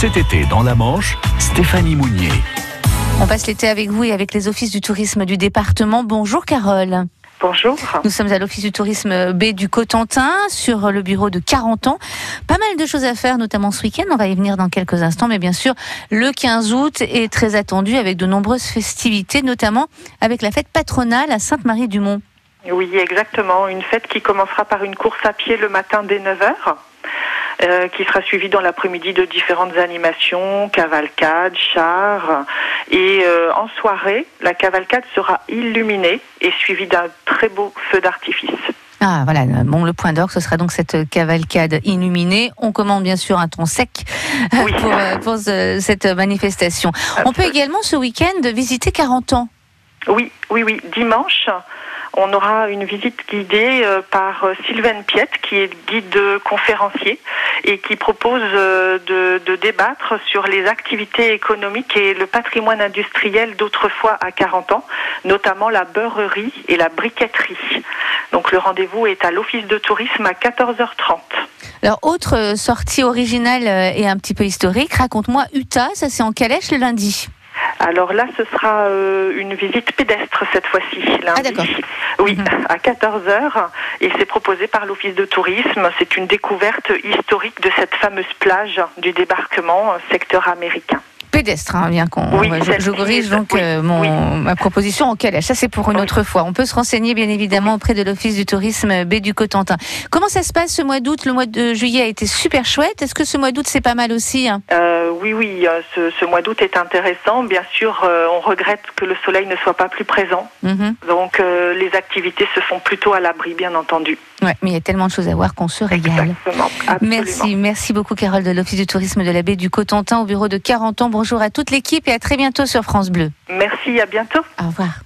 Cet été, dans la Manche, Stéphanie Mounier. On passe l'été avec vous et avec les offices du tourisme du département. Bonjour Carole. Bonjour. Nous sommes à l'Office du tourisme B du Cotentin, sur le bureau de 40 ans. Pas mal de choses à faire, notamment ce week-end. On va y venir dans quelques instants. Mais bien sûr, le 15 août est très attendu avec de nombreuses festivités, notamment avec la fête patronale à Sainte-Marie-du-Mont. Oui, exactement. Une fête qui commencera par une course à pied le matin dès 9h. Euh, qui sera suivie dans l'après-midi de différentes animations, cavalcades, chars. Et euh, en soirée, la cavalcade sera illuminée et suivie d'un très beau feu d'artifice. Ah voilà, bon le point d'orgue, ce sera donc cette cavalcade illuminée. On commande bien sûr un ton sec Oui. pour, euh, pour ce- cette manifestation. On peut également ce week-end visiter 40 ans. Oui, oui, oui. Dimanche, on aura une visite guidée euh, par euh, Sylvaine Piette, qui est guide de conférencier et qui propose euh, de, débattre sur les activités économiques et le patrimoine industriel d'autrefois à 40 ans, notamment la beurrerie et la briqueterie. Donc le rendez-vous est à l'office de tourisme à 14h30. Alors autre sortie originale et un petit peu historique, raconte-moi Utah, ça c'est en calèche le lundi. Alors là, ce sera euh, une visite pédestre cette fois-ci. Ah, d'accord. Oui, Mhm. à 14h. Et c'est proposé par l'Office de tourisme. C'est une découverte historique de cette fameuse plage du débarquement, secteur américain. Pédestre, hein, bien qu'on. Oui, je, je corrige donc oui, euh, mon, oui. ma proposition en calèche. Ça c'est pour une autre fois. On peut se renseigner bien évidemment auprès de l'Office du tourisme B du Cotentin. Comment ça se passe ce mois d'août? Le mois de juillet a été super chouette. Est-ce que ce mois d'août c'est pas mal aussi hein? Euh, oui, oui, euh, ce, ce mois d'août est intéressant. Bien sûr, euh, on regrette que le soleil ne soit pas plus présent. Mhm. Donc, les activités se font plutôt à l'abri, bien entendu. Ouais, mais il y a tellement de choses à voir qu'on se régale. Exactement. Absolument. Merci, merci beaucoup Carole de l'Office du tourisme de la baie du Cotentin au bureau de 40 ans. Bonjour à toute l'équipe et à très bientôt sur France Bleu. Merci, à bientôt. Au revoir.